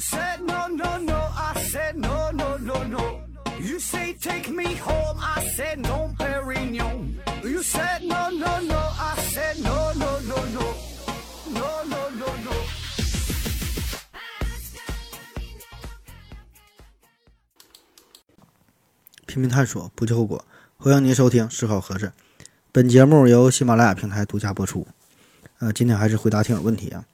said no no no, I said no no no no. You say take me home, I said no, Perignon. You said no no no, I said no no no no, no no no no. 拼命探索，不计后果。欢迎您收听《思考盒子》，本节目由喜马拉雅平台独家播出。呃，今天还是回答听友问题啊。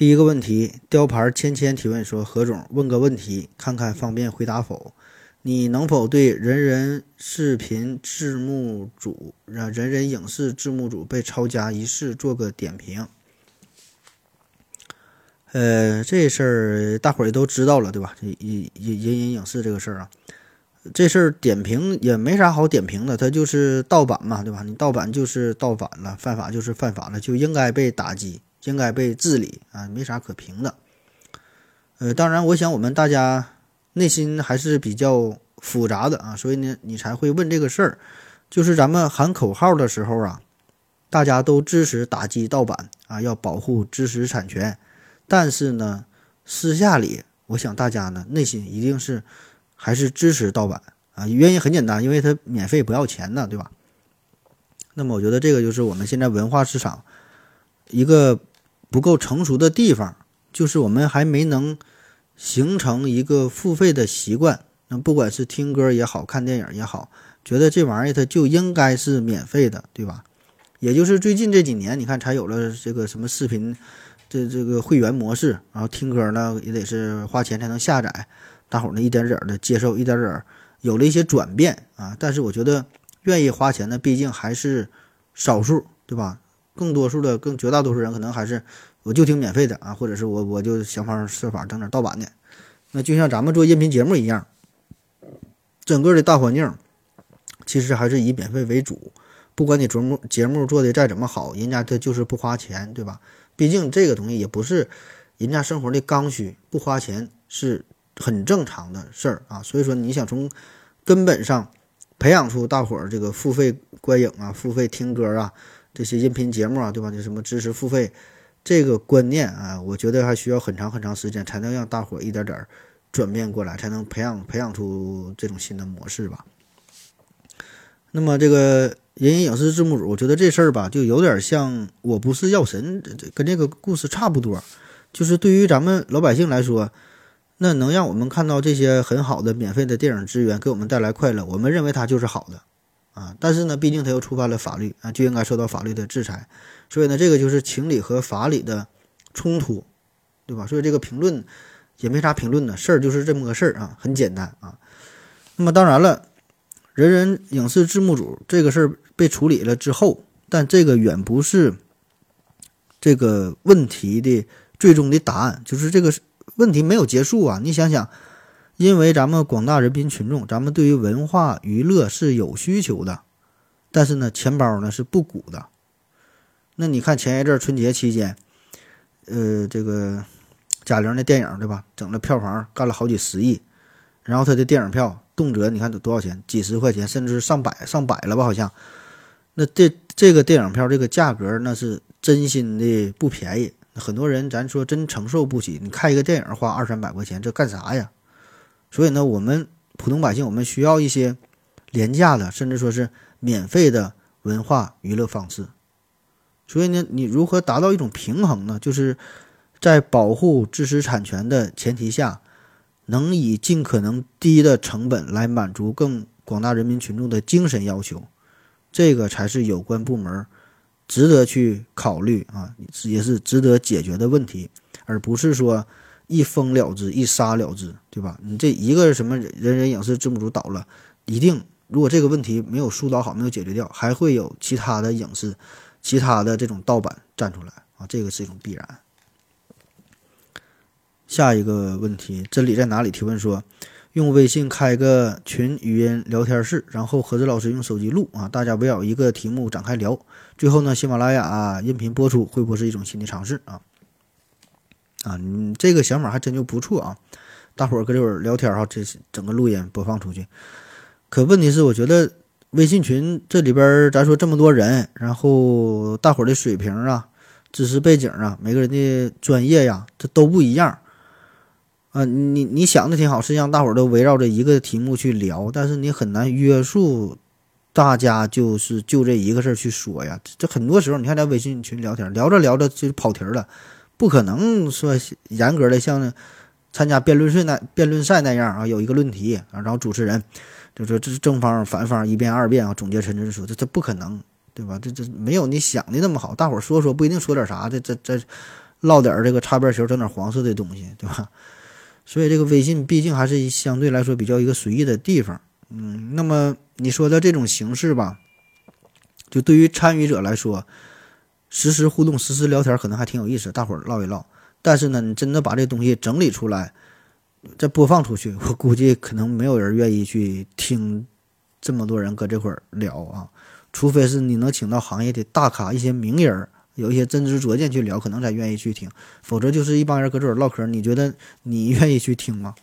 第一个问题，雕牌芊芊提问说：“何总，问个问题，看看方便回答否？你能否对人人视频字幕组、让人人影视字幕组被抄家一事做个点评？”呃，这事儿大伙儿也都知道了，对吧？这人人人影视这个事儿啊。这事儿点评也没啥好点评的，它就是盗版嘛，对吧？你盗版就是盗版了，犯法就是犯法了，就应该被打击，应该被治理啊，没啥可评的。呃，当然，我想我们大家内心还是比较复杂的啊，所以呢，你才会问这个事儿。就是咱们喊口号的时候啊，大家都支持打击盗版啊，要保护知识产权，但是呢，私下里，我想大家呢内心一定是。还是支持盗版啊？原因很简单，因为它免费不要钱呢，对吧？那么我觉得这个就是我们现在文化市场一个不够成熟的地方，就是我们还没能形成一个付费的习惯。那不管是听歌也好看电影也好，觉得这玩意儿它就应该是免费的，对吧？也就是最近这几年，你看才有了这个什么视频这这个会员模式，然后听歌呢也得是花钱才能下载。大伙儿呢一点点的接受，一点点有了一些转变啊。但是我觉得愿意花钱的毕竟还是少数，对吧？更多数的、更绝大多数人可能还是我就听免费的啊，或者是我我就想方设法整点盗版的。那就像咱们做音频节目一样，整个的大环境其实还是以免费为主。不管你节目节目做的再怎么好，人家他就是不花钱，对吧？毕竟这个东西也不是人家生活的刚需，不花钱是。很正常的事儿啊，所以说你想从根本上培养出大伙儿这个付费观影啊、付费听歌啊这些音频节目啊，对吧？就什么知识付费这个观念啊，我觉得还需要很长很长时间才能让大伙一点点转变过来，才能培养培养出这种新的模式吧。那么这个人人影视字幕组，我觉得这事儿吧，就有点像我不是药神，跟这个故事差不多，就是对于咱们老百姓来说。那能让我们看到这些很好的免费的电影资源，给我们带来快乐，我们认为它就是好的，啊，但是呢，毕竟它又触犯了法律啊，就应该受到法律的制裁，所以呢，这个就是情理和法理的冲突，对吧？所以这个评论也没啥评论的事儿，就是这么个事儿啊，很简单啊。那么当然了，人人影视字幕组这个事儿被处理了之后，但这个远不是这个问题的最终的答案，就是这个。问题没有结束啊！你想想，因为咱们广大人民群众，咱们对于文化娱乐是有需求的，但是呢，钱包呢是不鼓的。那你看前一阵春节期间，呃，这个贾玲的电影对吧，整了票房干了好几十亿，然后他的电影票动辄你看得多少钱，几十块钱，甚至上百上百了吧？好像，那这这个电影票这个价格那是真心的不便宜。很多人，咱说真承受不起。你看一个电影花二三百块钱，这干啥呀？所以呢，我们普通百姓，我们需要一些廉价的，甚至说是免费的文化娱乐方式。所以呢，你如何达到一种平衡呢？就是在保护知识产权的前提下，能以尽可能低的成本来满足更广大人民群众的精神要求，这个才是有关部门。值得去考虑啊，也是值得解决的问题，而不是说一封了之、一杀了之，对吧？你这一个什么人人影视字幕组倒了，一定如果这个问题没有疏导好、没有解决掉，还会有其他的影视、其他的这种盗版站出来啊，这个是一种必然。下一个问题，真理在哪里？提问说。用微信开个群语音聊天室，然后何子老师用手机录啊，大家围绕一个题目展开聊。最后呢，喜马拉雅音频播出，会不会是一种新的尝试啊？啊，你这个想法还真就不错啊！大伙儿搁这会儿聊天哈，这整个录音播放出去。可问题是，我觉得微信群这里边咱说这么多人，然后大伙儿的水平啊、知识背景啊、每个人的专业呀，这都不一样。啊，你你想的挺好，实际上大伙儿都围绕着一个题目去聊，但是你很难约束大家，就是就这一个事儿去说呀。这很多时候，你看在微信群聊天，聊着聊着就跑题了，不可能说严格的像参加辩论赛那辩论赛那样啊，有一个论题啊，然后主持人就说这是正方反方一辩二辩啊，总结陈述，这这不可能，对吧？这这没有你想的那么好，大伙儿说说不一定说点啥，这这这唠点这个擦边球，整点黄色的东西，对吧？所以这个微信毕竟还是相对来说比较一个随意的地方，嗯，那么你说的这种形式吧，就对于参与者来说，实时互动、实时聊天可能还挺有意思，大伙儿唠一唠。但是呢，你真的把这东西整理出来，再播放出去，我估计可能没有人愿意去听这么多人搁这块儿聊啊，除非是你能请到行业的大咖、一些名人。有一些真知灼见去聊，可能才愿意去听，否则就是一帮人搁这儿唠嗑。你觉得你 愿意去听吗？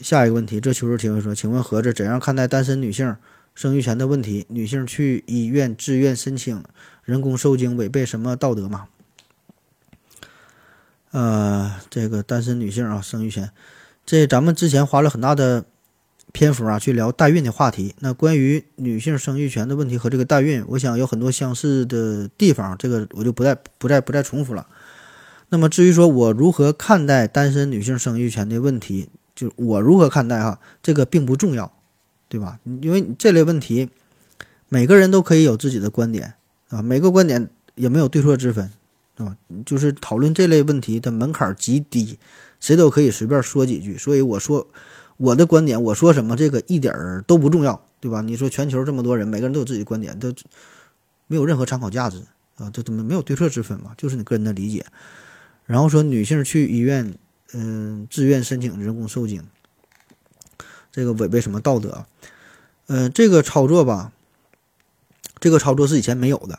下一个问题，这求助提问说：“请问盒子怎样看待单身女性生育权的问题？女性去医院自愿申请人工受精，违背什么道德吗？”呃，这个单身女性啊，生育权，这咱们之前花了很大的。篇幅啊，去聊代孕的话题。那关于女性生育权的问题和这个代孕，我想有很多相似的地方，这个我就不再不再不再重复了。那么至于说我如何看待单身女性生育权的问题，就我如何看待哈，这个并不重要，对吧？因为这类问题，每个人都可以有自己的观点啊，每个观点也没有对错之分，啊，就是讨论这类问题的门槛极低，谁都可以随便说几句。所以我说。我的观点，我说什么这个一点儿都不重要，对吧？你说全球这么多人，每个人都有自己的观点，都没有任何参考价值啊，这怎么没有对错之分嘛？就是你个人的理解。然后说女性去医院，嗯，自愿申请人工受精，这个违背什么道德？嗯，这个操作吧，这个操作是以前没有的，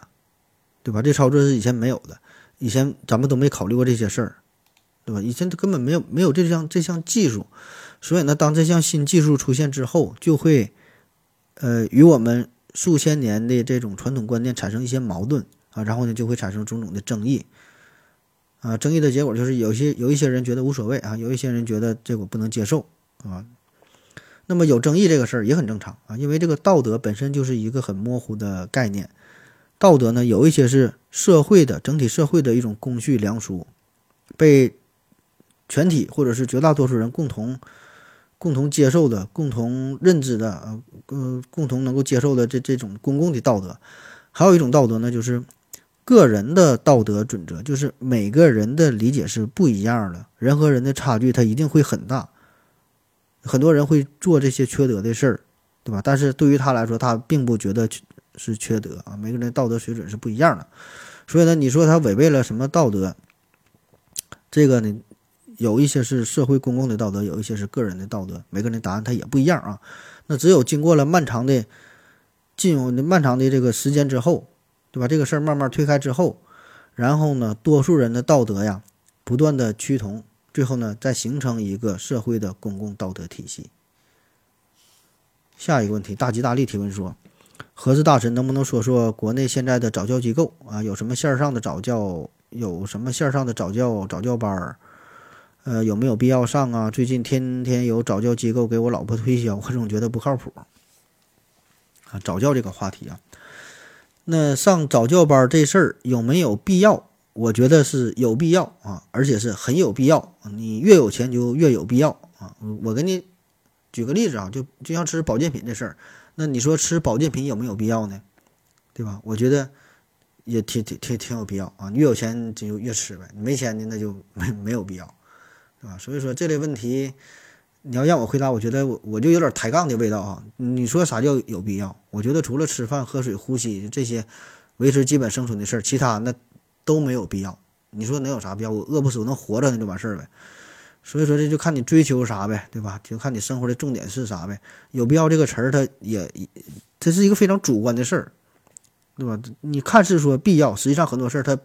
对吧？这操作是以前没有的，以前咱们都没考虑过这些事儿，对吧？以前根本没有没有这项这项技术。所以呢，当这项新技术出现之后，就会，呃，与我们数千年的这种传统观念产生一些矛盾啊，然后呢，就会产生种种的争议，啊，争议的结果就是有些有一些人觉得无所谓啊，有一些人觉得这个不能接受啊。那么有争议这个事儿也很正常啊，因为这个道德本身就是一个很模糊的概念，道德呢有一些是社会的整体社会的一种公序良俗，被全体或者是绝大多数人共同。共同接受的、共同认知的、呃，共共同能够接受的这这种公共的道德，还有一种道德呢，就是个人的道德准则，就是每个人的理解是不一样的，人和人的差距它一定会很大。很多人会做这些缺德的事儿，对吧？但是对于他来说，他并不觉得是缺德啊。每个人道德水准是不一样的，所以呢，你说他违背了什么道德？这个呢？有一些是社会公共的道德，有一些是个人的道德，每个人的答案他也不一样啊。那只有经过了漫长的、进入漫长的这个时间之后，对吧？这个事儿慢慢推开之后，然后呢，多数人的道德呀，不断的趋同，最后呢，再形成一个社会的公共道德体系。下一个问题，大吉大利提问说：何子大神能不能说说国内现在的早教机构啊？有什么线上的早教？有什么线上的早教早教班儿？呃，有没有必要上啊？最近天天有早教机构给我老婆推销，我总觉得不靠谱。啊，早教这个话题啊，那上早教班这事儿有没有必要？我觉得是有必要啊，而且是很有必要。你越有钱就越有必要啊。我给你举个例子啊，就就像吃保健品这事儿，那你说吃保健品有没有必要呢？对吧？我觉得也挺挺挺挺有必要啊。越有钱就越吃呗，没钱的那就没 没有必要。啊，所以说这类问题，你要让我回答，我觉得我我就有点抬杠的味道啊。你说啥叫有必要？我觉得除了吃饭、喝水、呼吸这些维持基本生存的事儿，其他那都没有必要。你说能有啥必要？我饿不死，我能活着那就完事儿呗。所以说这就看你追求啥呗，对吧？就看你生活的重点是啥呗。有必要这个词儿，它也这是一个非常主观的事儿，对吧？你看似说必要，实际上很多事儿它。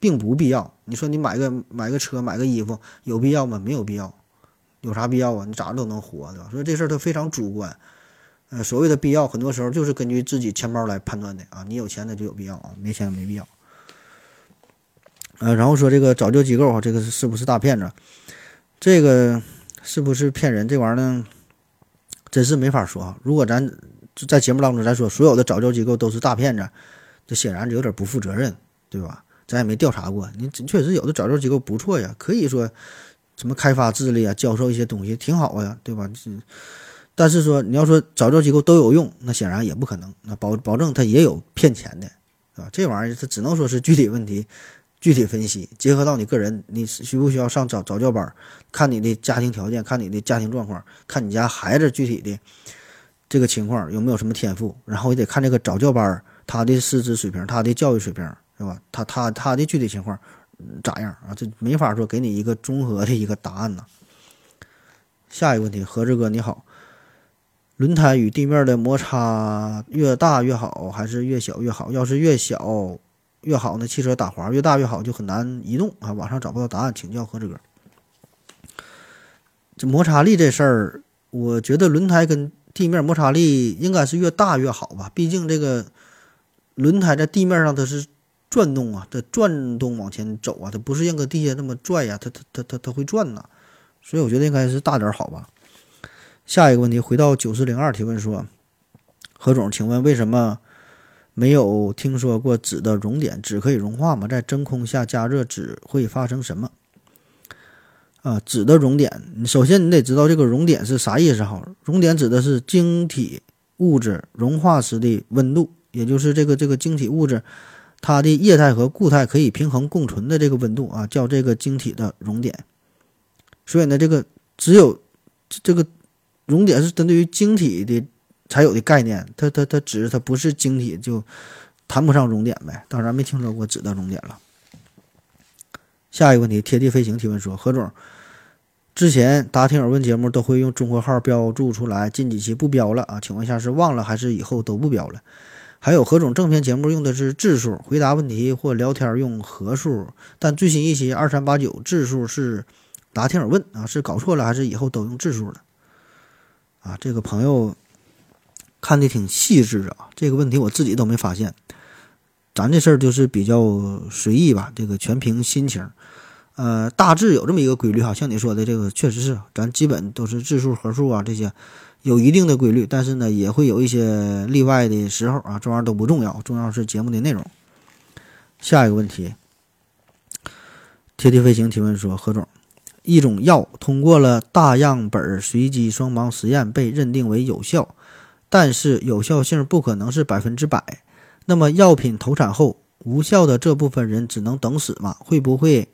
并不必要。你说你买个买个车买个衣服有必要吗？没有必要。有啥必要啊？你咋都能活，对吧？所以这事儿它非常主观。呃，所谓的必要，很多时候就是根据自己钱包来判断的啊。你有钱那就有必要啊，没钱没必要。呃，然后说这个早教机构啊，这个是不是大骗子？这个是不是骗人？这玩意儿呢，真是没法说啊。如果咱在节目当中咱说所有的早教机构都是大骗子，这显然有点不负责任，对吧？咱也没调查过，你确实有的早教机构不错呀，可以说什么开发智力啊，教授一些东西挺好呀，对吧？但是说你要说早教机构都有用，那显然也不可能。那保保证他也有骗钱的，是吧？这玩意儿他只能说是具体问题，具体分析，结合到你个人，你需不需要上早早教班？看你的家庭条件，看你的家庭状况，看你家孩子具体的这个情况有没有什么天赋，然后也得看这个早教班他的师资水平，他的教育水平，是吧？他他他的具体情况咋样啊？这没法说给你一个综合的一个答案呢。下一个问题，何志哥你好。轮胎与地面的摩擦越大越好，还是越小越好？要是越小越好呢？汽车打滑越大越好，就很难移动啊！网上找不到答案，请教何志哥。这摩擦力这事儿，我觉得轮胎跟地面摩擦力应该是越大越好吧？毕竟这个轮胎在地面上它是转动啊，它转动往前走啊，它不是像搁地下那么拽呀，它它它它它会转呐，所以我觉得应该是大点好吧。下一个问题，回到九四零二提问说：“何总，请问为什么没有听说过纸的熔点？纸可以融化吗？在真空下加热纸会发生什么？”啊，纸的熔点，首先你得知道这个熔点是啥意思哈？熔点指的是晶体物质融化时的温度，也就是这个这个晶体物质它的液态和固态可以平衡共存的这个温度啊，叫这个晶体的熔点。所以呢，这个只有这个。熔点是针对于晶体的才有的概念，它它它纸它不是晶体就谈不上熔点呗。当然没听说过纸的熔点了。下一个问题，贴地飞行提问说：何总，之前答听友问节目都会用中国号标注出来，近几期不标了啊？请问一下是忘了还是以后都不标了？还有何总正片节目用的是质数，回答问题或聊天用合数，但最新一期二三八九质数是答听友问啊，是搞错了还是以后都用质数了？啊，这个朋友看的挺细致啊，这个问题我自己都没发现。咱这事儿就是比较随意吧，这个全凭心情。呃，大致有这么一个规律哈，像你说的这个，确实是咱基本都是质数、合数啊这些有一定的规律，但是呢，也会有一些例外的时候啊，这玩意儿都不重要，重要是节目的内容。下一个问题，贴地飞行提问说，何总。一种药通过了大样本随机双盲实验，被认定为有效，但是有效性不可能是百分之百。那么药品投产后无效的这部分人只能等死吗？会不会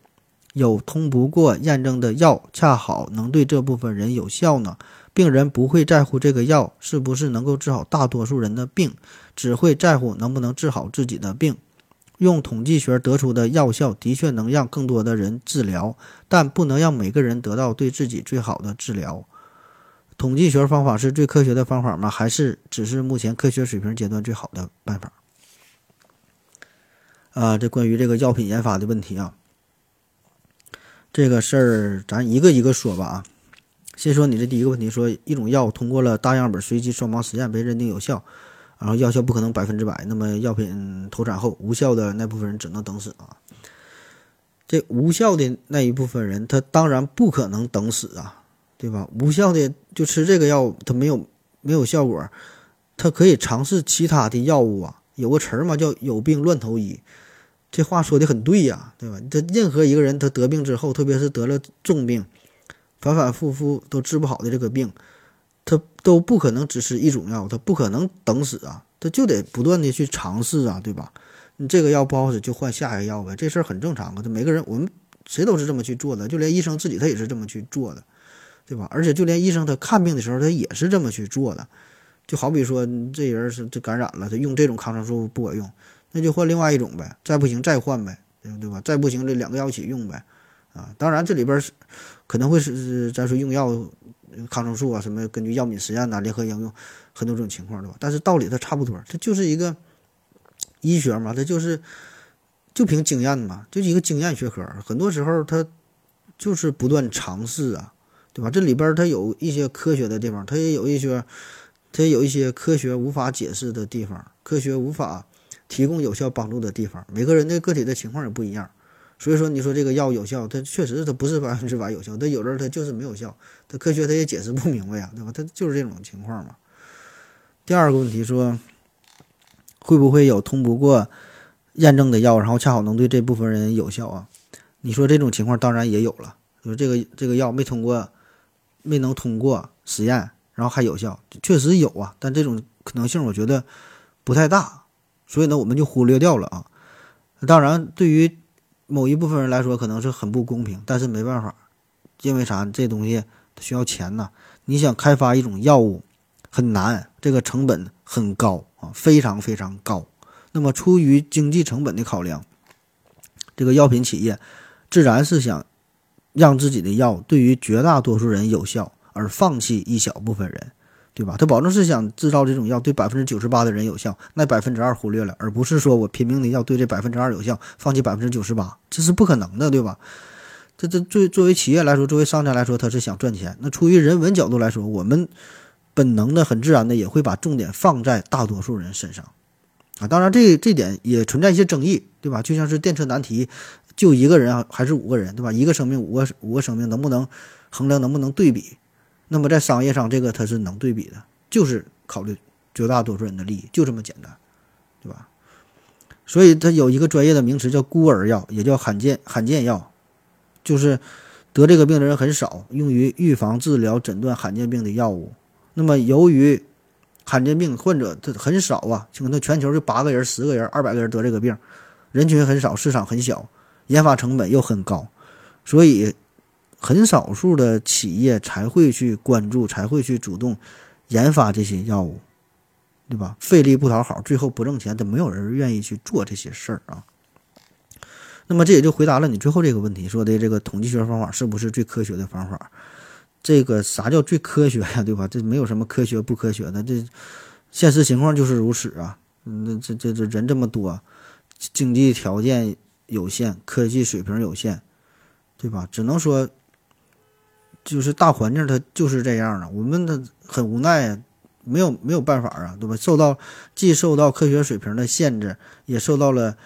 有通不过验证的药恰好能对这部分人有效呢？病人不会在乎这个药是不是能够治好大多数人的病，只会在乎能不能治好自己的病。用统计学得出的药效的确能让更多的人治疗，但不能让每个人得到对自己最好的治疗。统计学方法是最科学的方法吗？还是只是目前科学水平阶段最好的办法？啊，这关于这个药品研发的问题啊，这个事儿咱一个一个说吧啊。先说你这第一个问题，说一种药通过了大样本随机双盲实验被认定有效。然后药效不可能百分之百，那么药品投产后无效的那部分人只能等死啊。这无效的那一部分人，他当然不可能等死啊，对吧？无效的就吃这个药，他没有没有效果，他可以尝试其他的药物啊。有个词儿嘛，叫“有病乱投医”，这话说的很对呀，对吧？他任何一个人，他得病之后，特别是得了重病，反反复复都治不好的这个病。他都不可能只吃一种药，他不可能等死啊，他就得不断的去尝试啊，对吧？你这个药不好使就换下一个药呗，这事儿很正常啊。他每个人我们谁都是这么去做的，就连医生自己他也是这么去做的，对吧？而且就连医生他看病的时候他也是这么去做的。就好比说这人是这感染了，他用这种抗生素不管用，那就换另外一种呗，再不行再换呗，对吧？再不行这两个药一起用呗，啊，当然这里边是可能会是咱说用药。抗生素啊，什么根据药品实验呐，联合应用很多种情况，对吧？但是道理它差不多，它就是一个医学嘛，它就是就凭经验嘛，就是一个经验学科。很多时候它就是不断尝试啊，对吧？这里边它有一些科学的地方，它也有一些它有一些科学无法解释的地方，科学无法提供有效帮助的地方。每个人的个体的情况也不一样，所以说，你说这个药有效，它确实它不是百分之百有效，它有的它就是没有效，它科学它也解释不明白呀，对吧？它就是这种情况嘛。第二个问题说，会不会有通不过验证的药，然后恰好能对这部分人有效啊？你说这种情况当然也有了，就是这个这个药没通过，没能通过实验，然后还有效，确实有啊，但这种可能性我觉得不太大，所以呢，我们就忽略掉了啊。当然，对于某一部分人来说可能是很不公平，但是没办法，因为啥？这东西需要钱呐。你想开发一种药物很难，这个成本很高啊，非常非常高。那么出于经济成本的考量，这个药品企业自然是想让自己的药对于绝大多数人有效，而放弃一小部分人。对吧？他保证是想制造这种药对百分之九十八的人有效，那百分之二忽略了，而不是说我拼命的要对这百分之二有效，放弃百分之九十八，这是不可能的，对吧？这这作作为企业来说，作为商家来说，他是想赚钱。那出于人文角度来说，我们本能的、很自然的也会把重点放在大多数人身上啊。当然，这这点也存在一些争议，对吧？就像是电车难题，就一个人啊，还是五个人，对吧？一个生命，五个五个生命，能不能衡量？能不能对比？那么在商业上，这个它是能对比的，就是考虑绝大多数人的利益，就这么简单，对吧？所以它有一个专业的名词叫孤儿药，也叫罕见罕见药，就是得这个病的人很少，用于预防、治疗、诊断罕见病的药物。那么由于罕见病患者他很少啊，就可能全球就八个人、十个人、二百个人得这个病，人群很少，市场很小，研发成本又很高，所以。很少数的企业才会去关注，才会去主动研发这些药物，对吧？费力不讨好，最后不挣钱，都没有人愿意去做这些事儿啊。那么这也就回答了你最后这个问题，说的这个统计学方法是不是最科学的方法？这个啥叫最科学呀？对吧？这没有什么科学不科学的，这现实情况就是如此啊。那这这这人这么多，经济条件有限，科技水平有限，对吧？只能说。就是大环境它就是这样的，我们的很无奈，没有没有办法啊，对吧？受到既受到科学水平的限制，也受到了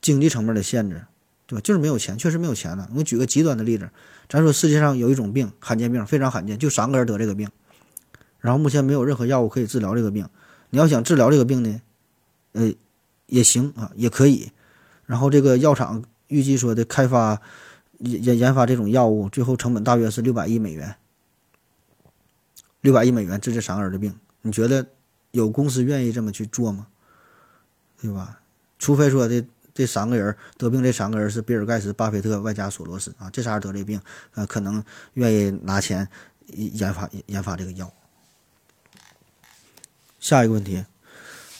经济层面的限制，对吧？就是没有钱，确实没有钱了。我举个极端的例子，咱说世界上有一种病，罕见病，非常罕见，就三个人得这个病，然后目前没有任何药物可以治疗这个病。你要想治疗这个病呢，呃，也行啊，也可以。然后这个药厂预计说的开发。研研发这种药物，最后成本大约是六百亿美元。六百亿美元治这三个人的病，你觉得有公司愿意这么去做吗？对吧？除非说这这三个人得病，这三个人是比尔盖茨、巴菲特外加索罗斯啊，这仨人得这病，呃，可能愿意拿钱研发研发这个药。下一个问题，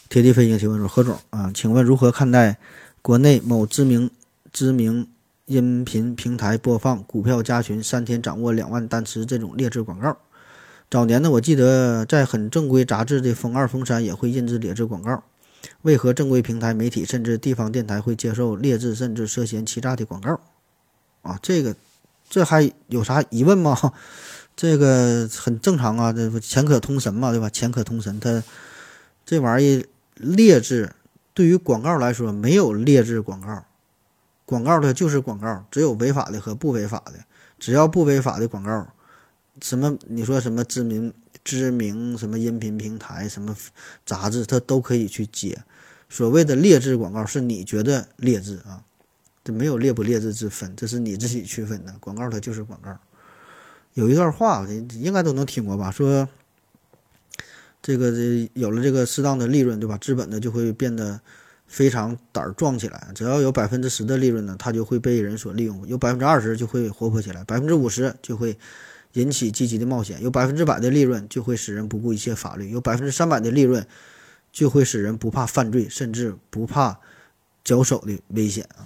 贴地飞行提问说：何总啊，请问如何看待国内某知名知名？音频平台播放股票加群三天掌握两万单词这种劣质广告，早年呢，我记得在很正规杂志的《封二》《封三》也会印制劣质广告。为何正规平台、媒体甚至地方电台会接受劣质甚至涉嫌欺诈的广告？啊，这个这还有啥疑问吗？这个很正常啊，这不钱可通神嘛，对吧？钱可通神，它这玩意劣质对于广告来说没有劣质广告。广告它就是广告，只有违法的和不违法的。只要不违法的广告，什么你说什么知名知名什么音频平台、什么杂志，它都可以去接。所谓的劣质广告，是你觉得劣质啊，这没有劣不劣质之分，这是你自己区分的。广告它就是广告。有一段话，应该都能听过吧？说这个这有了这个适当的利润，对吧？资本呢就会变得。非常胆儿壮起来，只要有百分之十的利润呢，它就会被人所利用；有百分之二十就会活泼起来，百分之五十就会引起积极的冒险；有百分之百的利润就会使人不顾一切法律；有百分之三百的利润就会使人不怕犯罪，甚至不怕交手的危险啊。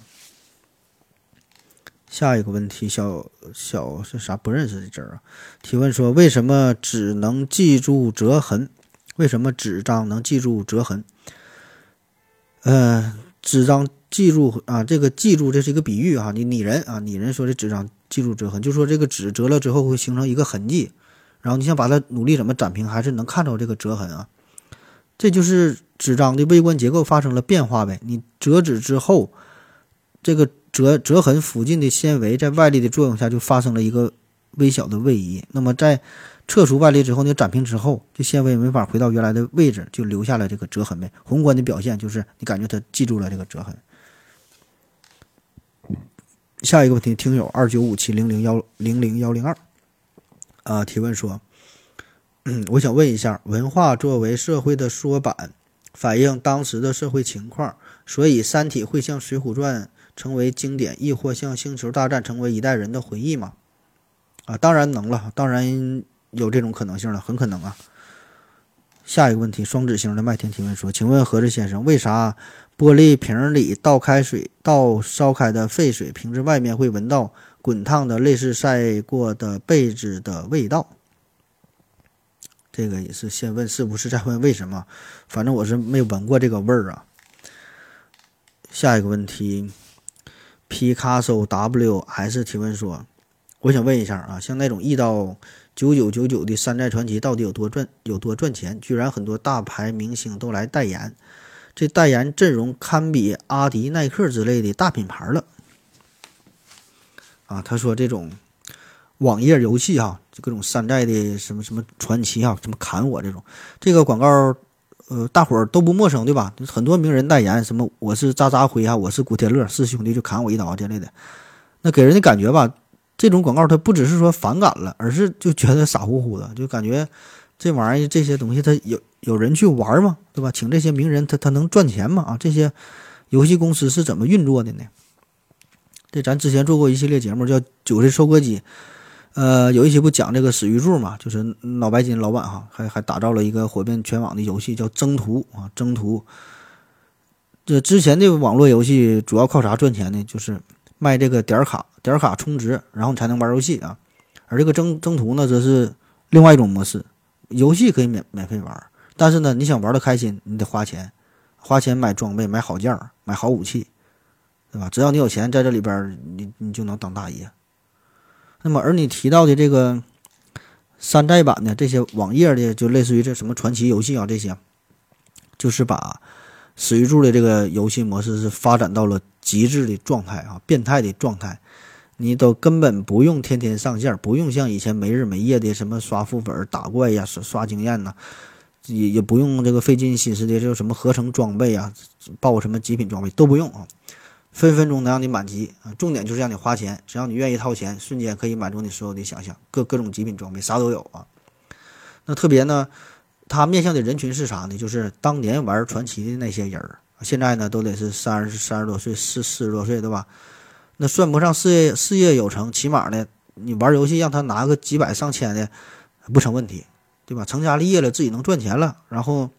下一个问题，小小是啥不认识的字儿啊？提问说：为什么只能记住折痕？为什么纸张能记住折痕？呃，纸张记住啊，这个记住这是一个比喻啊，你拟人啊，拟人说的纸张记住折痕，就说这个纸折了之后会形成一个痕迹，然后你想把它努力怎么展平，还是能看到这个折痕啊，这就是纸张的微观结构发生了变化呗。你折纸之后，这个折折痕附近的纤维在外力的作用下就发生了一个微小的位移。那么在撤除外力之后，你展平之后，这纤维没法回到原来的位置，就留下了这个折痕呗。宏观的表现就是你感觉它记住了这个折痕。下一个问题，听友二九五七零零幺零零幺零二啊提问说，嗯，我想问一下，文化作为社会的缩版，反映当时的社会情况，所以《三体》会像《水浒传》成为经典，亦或像《星球大战》成为一代人的回忆吗？啊，当然能了，当然有这种可能性了，很可能啊。下一个问题，双子星的麦田提问说，请问何志先生，为啥？玻璃瓶里倒开水，倒烧开的沸水，瓶子外面会闻到滚烫的、类似晒过的被子的味道。这个也是先问是不是，再问为什么。反正我是没闻过这个味儿啊。下一个问题，Picasso WS 提问说：“我想问一下啊，像那种一刀九九九九的山寨传奇，到底有多赚？有多赚钱？居然很多大牌明星都来代言。”这代言阵容堪比阿迪、耐克之类的大品牌了，啊，他说这种网页游戏哈，各种山寨的什么什么传奇啊，什么砍我这种，这个广告，呃，大伙都不陌生对吧？很多名人代言，什么我是渣渣辉啊，我是古天乐，是兄弟就砍我一刀之类的，那给人的感觉吧，这种广告它不只是说反感了，而是就觉得傻乎乎的，就感觉这玩意儿这些东西它有。有人去玩吗？对吧？请这些名人，他他能赚钱吗？啊，这些游戏公司是怎么运作的呢？这咱之前做过一系列节目，叫《九岁收割机》，呃，有一期不讲这个史玉柱嘛，就是脑白金老板哈，还还打造了一个火遍全网的游戏，叫《征途》啊，《征途》。这之前的网络游戏主要靠啥赚钱呢？就是卖这个点卡，点卡充值，然后你才能玩游戏啊。而这个《征征途》呢，则是另外一种模式，游戏可以免免费玩。但是呢，你想玩的开心，你得花钱，花钱买装备、买好件儿、买好武器，对吧？只要你有钱，在这里边你你就能当大爷。那么，而你提到的这个山寨版的这些网页的，就类似于这什么传奇游戏啊，这些，就是把史玉柱的这个游戏模式是发展到了极致的状态啊，变态的状态，你都根本不用天天上线，不用像以前没日没夜的什么刷副本、打怪呀、刷刷经验呐。也也不用这个费尽心思的，就什么合成装备啊，爆什么极品装备都不用啊，分分钟能让你满级啊。重点就是让你花钱，只要你愿意掏钱，瞬间可以满足你所有的想象，各各种极品装备啥都有啊。那特别呢，它面向的人群是啥呢？就是当年玩传奇的那些人儿，现在呢都得是三十三十多岁、四四十多岁，对吧？那算不上事业事业有成，起码呢，你玩游戏让他拿个几百上千的不成问题。对吧？成家立业了，自己能赚钱了，然后，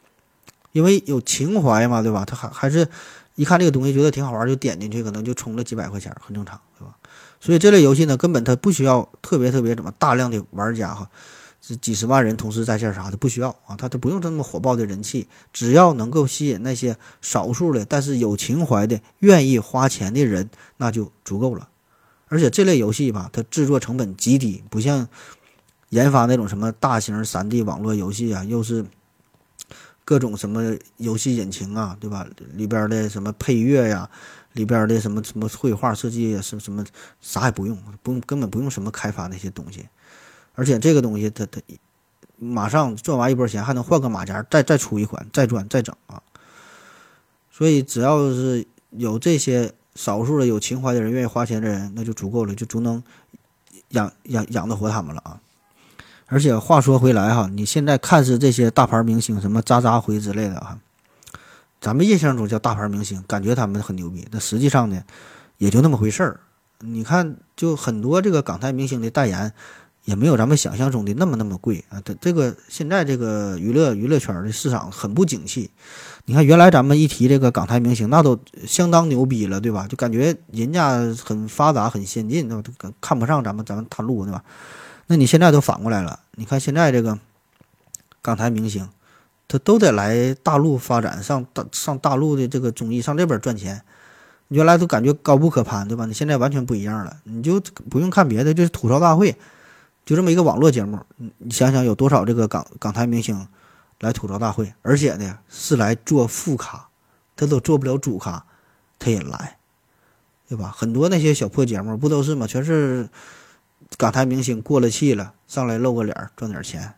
因为有情怀嘛，对吧？他还还是，一看这个东西觉得挺好玩，就点进去，可能就充了几百块钱，很正常，对吧？所以这类游戏呢，根本它不需要特别特别怎么大量的玩家哈，这几十万人同时在线啥的，不需要啊，它它不用这么火爆的人气，只要能够吸引那些少数的但是有情怀的、愿意花钱的人，那就足够了。而且这类游戏吧，它制作成本极低，不像。研发那种什么大型 3D 网络游戏啊，又是各种什么游戏引擎啊，对吧？里边的什么配乐呀，里边的什么什么绘画设计，什什么啥也不用，不用根本不用什么开发那些东西。而且这个东西它它马上赚完一波钱，还能换个马甲，再再出一款，再赚再整啊。所以只要是有这些少数的有情怀的人，愿意花钱的人，那就足够了，就足能养养养得活他们了啊。而且话说回来哈，你现在看似这些大牌明星，什么渣渣辉之类的哈，咱们印象中叫大牌明星，感觉他们很牛逼，但实际上呢，也就那么回事儿。你看，就很多这个港台明星的代言，也没有咱们想象中的那么那么贵啊。这这个现在这个娱乐娱乐圈的市场很不景气。你看，原来咱们一提这个港台明星，那都相当牛逼了，对吧？就感觉人家很发达、很先进，那？看不上咱们咱们探路，对吧？那你现在都反过来了，你看现在这个港台明星，他都得来大陆发展，上大上大陆的这个综艺，上这边赚钱。原来都感觉高不可攀，对吧？你现在完全不一样了，你就不用看别的，就是吐槽大会，就这么一个网络节目。你想想有多少这个港港台明星来吐槽大会，而且呢是来做副咖，他都做不了主咖，他也来。对吧？很多那些小破节目不都是吗？全是港台明星过了气了，上来露个脸赚点钱，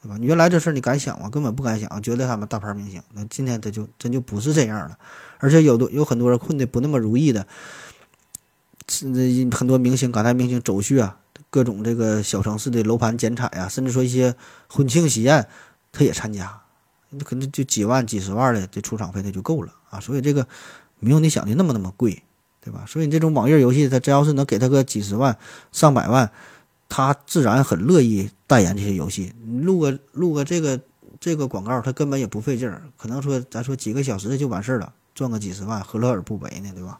对吧？你原来这事儿你敢想吗？根本不敢想，觉得他们大牌明星。那今天他就真就不是这样了，而且有的有很多人混的不那么如意的，很多明星港台明星走穴啊，各种这个小城市的楼盘剪彩呀，甚至说一些婚庆喜宴，他也参加。那可能就几万、几十万的这出场费，他就够了啊！所以这个没有你想的那么那么贵，对吧？所以这种网页游戏，它只要是能给他个几十万、上百万，他自然很乐意代言这些游戏。录个录个这个这个广告，他根本也不费劲儿，可能说咱说几个小时就完事儿了，赚个几十万，何乐而不为呢？对吧？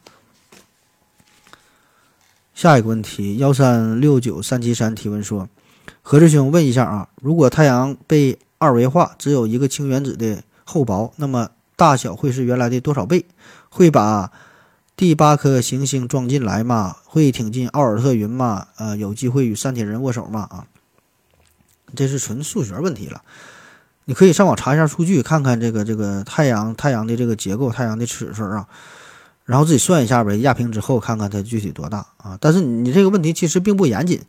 下一个问题，幺三六九三七三提问说：何志兄问一下啊，如果太阳被二维化只有一个氢原子的厚薄，那么大小会是原来的多少倍？会把第八颗行星装进来吗？会挺进奥尔特云吗？呃，有机会与三体人握手吗？啊，这是纯数学问题了。你可以上网查一下数据，看看这个这个太阳太阳的这个结构、太阳的尺寸啊，然后自己算一下呗，压平之后看看它具体多大啊。但是你这个问题其实并不严谨。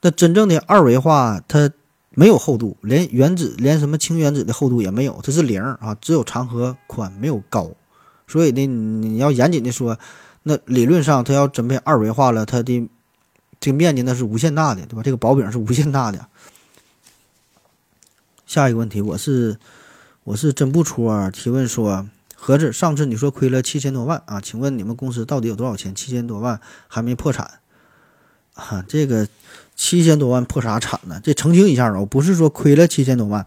那真正的二维化，它。没有厚度，连原子连什么氢原子的厚度也没有，它是零啊，只有长和宽，没有高。所以呢，你要严谨的说，那理论上它要真被二维化了，它的这个面积那是无限大的，对吧？这个薄饼是无限大的。下一个问题，我是我是真不戳提问说，何止上次你说亏了七千多万啊？请问你们公司到底有多少钱？七千多万还没破产啊？这个。七千多万破啥产呢？这澄清一下啊，我不是说亏了七千多万，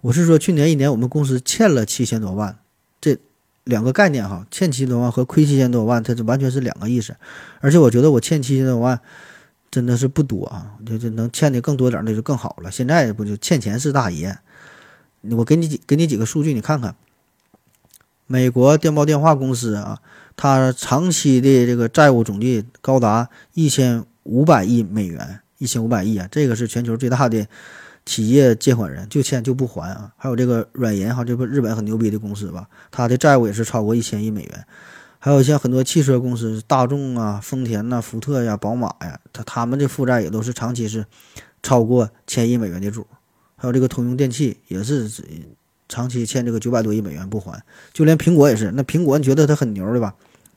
我是说去年一年我们公司欠了七千多万，这两个概念哈，欠七千多万和亏七千多万，它是完全是两个意思。而且我觉得我欠七千多万真的是不多啊，就就能欠的更多点那就更好了。现在不就欠钱是大爷？我给你几给你几个数据，你看看，美国电报电话公司啊，它长期的这个债务总计高达一千。五百亿美元，一千五百亿啊！这个是全球最大的企业借款人，就欠就不还啊！还有这个软银哈，这不日本很牛逼的公司吧？它的债务也是超过一千亿美元。还有像很多汽车公司，大众啊、丰田呐、福特呀、宝马呀，它他们的负债也都是长期是超过千亿美元的主。还有这个通用电气也是长期欠这个九百多亿美元不还。就连苹果也是，那苹果你觉得它很牛对吧？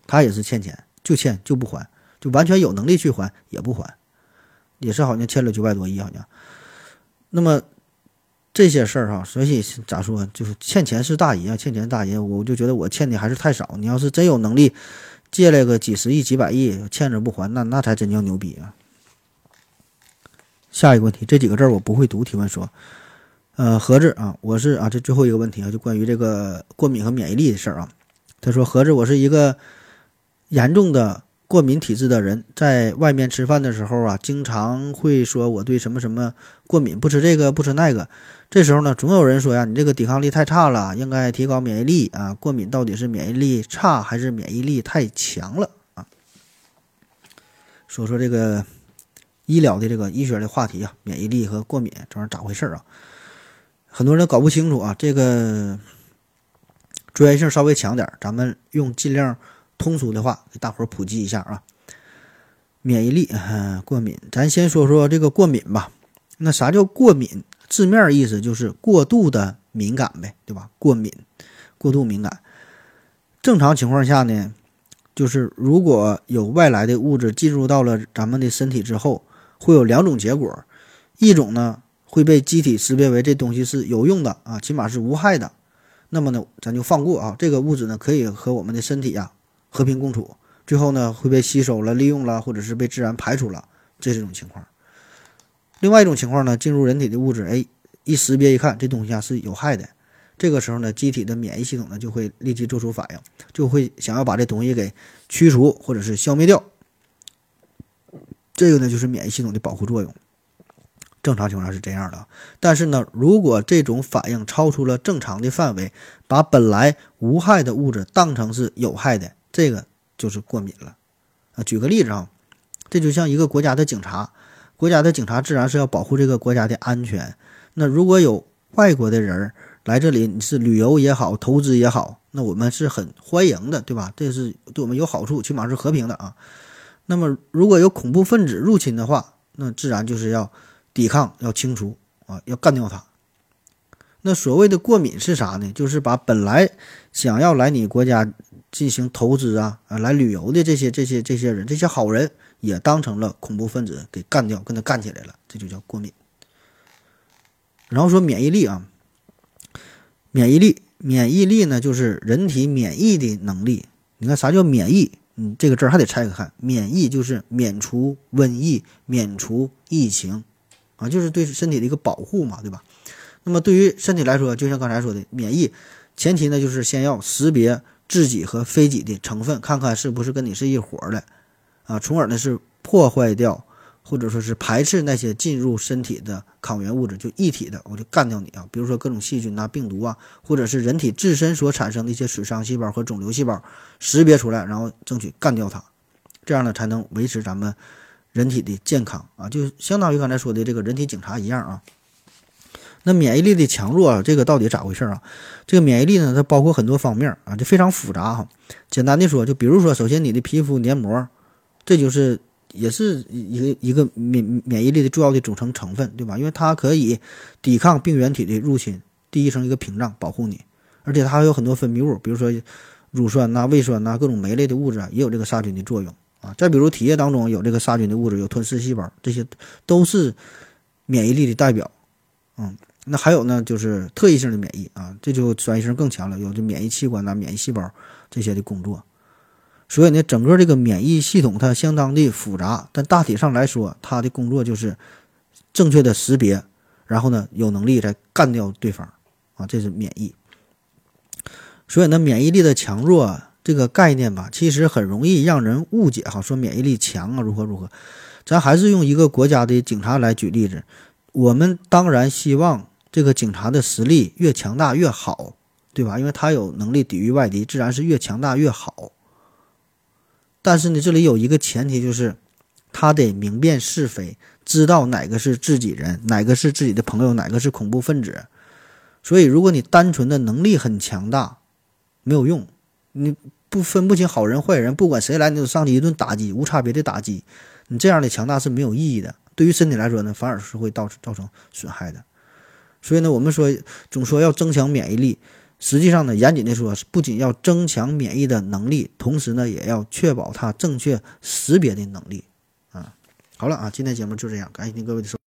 它也是欠钱，就欠就不还。就完全有能力去还也不还，也是好像欠了九百多亿，好像。那么这些事儿哈，所以咋说，就是欠钱是大爷啊，欠钱大爷，我就觉得我欠的还是太少。你要是真有能力借来个几十亿、几百亿，欠着不还，那那才真叫牛逼啊。下一个问题，这几个字我不会读。提问说，呃，盒子啊，我是啊，这最后一个问题啊，就关于这个过敏和免疫力的事儿啊。他说，盒子，我是一个严重的。过敏体质的人在外面吃饭的时候啊，经常会说我对什么什么过敏，不吃这个不吃那个。这时候呢，总有人说呀，你这个抵抗力太差了，应该提高免疫力啊。过敏到底是免疫力差还是免疫力太强了啊？说说这个医疗的这个医学的话题啊，免疫力和过敏这玩意儿咋回事啊？很多人搞不清楚啊，这个专业性稍微强点，咱们用尽量。通俗的话，给大伙儿普及一下啊。免疫力，过敏，咱先说说这个过敏吧。那啥叫过敏？字面意思就是过度的敏感呗，对吧？过敏，过度敏感。正常情况下呢，就是如果有外来的物质进入到了咱们的身体之后，会有两种结果。一种呢会被机体识别为这东西是有用的啊，起码是无害的。那么呢，咱就放过啊，这个物质呢可以和我们的身体呀。和平共处，最后呢会被吸收了、利用了，或者是被自然排出了，这是一种情况。另外一种情况呢，进入人体的物质，哎，一识别一看，这东西啊是有害的，这个时候呢，机体的免疫系统呢就会立即做出反应，就会想要把这东西给驱除或者是消灭掉。这个呢就是免疫系统的保护作用。正常情况下是这样的，但是呢，如果这种反应超出了正常的范围，把本来无害的物质当成是有害的。这个就是过敏了，啊，举个例子啊，这就像一个国家的警察，国家的警察自然是要保护这个国家的安全。那如果有外国的人来这里，你是旅游也好，投资也好，那我们是很欢迎的，对吧？这是对我们有好处，起码是和平的啊。那么如果有恐怖分子入侵的话，那自然就是要抵抗、要清除啊，要干掉他。那所谓的过敏是啥呢？就是把本来想要来你国家进行投资啊、啊来旅游的这些、这些、这些人、这些好人，也当成了恐怖分子给干掉，跟他干起来了，这就叫过敏。然后说免疫力啊，免疫力，免疫力呢，就是人体免疫的能力。你看啥叫免疫？嗯，这个字还得拆开看，免疫就是免除瘟疫、免除疫情啊，就是对身体的一个保护嘛，对吧？那么对于身体来说，就像刚才说的，免疫前提呢，就是先要识别自己和非己的成分，看看是不是跟你是一伙的啊，从而呢是破坏掉或者说是排斥那些进入身体的抗原物质，就异体的，我就干掉你啊。比如说各种细菌啊、病毒啊，或者是人体自身所产生的一些损伤细胞和肿瘤细胞，识别出来，然后争取干掉它，这样呢才能维持咱们人体的健康啊，就相当于刚才说的这个人体警察一样啊。那免疫力的强弱啊，这个到底咋回事啊？这个免疫力呢，它包括很多方面啊，就非常复杂哈。简单的说，就比如说，首先你的皮肤黏膜，这就是也是一个一个免免疫力的重要的组成成分，对吧？因为它可以抵抗病原体的入侵，第一层一个屏障保护你，而且它还有很多分泌物，比如说乳酸呐、胃酸呐、各种酶类的物质啊，也有这个杀菌的作用啊。再比如体液当中有这个杀菌的物质，有吞噬细胞，这些都是免疫力的代表，嗯。那还有呢，就是特异性的免疫啊，这就专业性更强了，有这免疫器官呐、免疫细胞这些的工作。所以呢，整个这个免疫系统它相当的复杂，但大体上来说，它的工作就是正确的识别，然后呢，有能力来干掉对方啊，这是免疫。所以呢，免疫力的强弱这个概念吧，其实很容易让人误解哈，说免疫力强啊，如何如何。咱还是用一个国家的警察来举例子，我们当然希望。这个警察的实力越强大越好，对吧？因为他有能力抵御外敌，自然是越强大越好。但是呢，这里有一个前提，就是他得明辨是非，知道哪个是自己人，哪个是自己的朋友，哪个是恐怖分子。所以，如果你单纯的能力很强大，没有用。你不分不清好人坏人，不管谁来，你都上去一顿打击，无差别的打击。你这样的强大是没有意义的，对于身体来说呢，反而是会造造成损害的。所以呢，我们说总说要增强免疫力，实际上呢，严谨的说，不仅要增强免疫的能力，同时呢，也要确保它正确识别的能力。啊，好了啊，今天节目就这样，感谢您各位的收。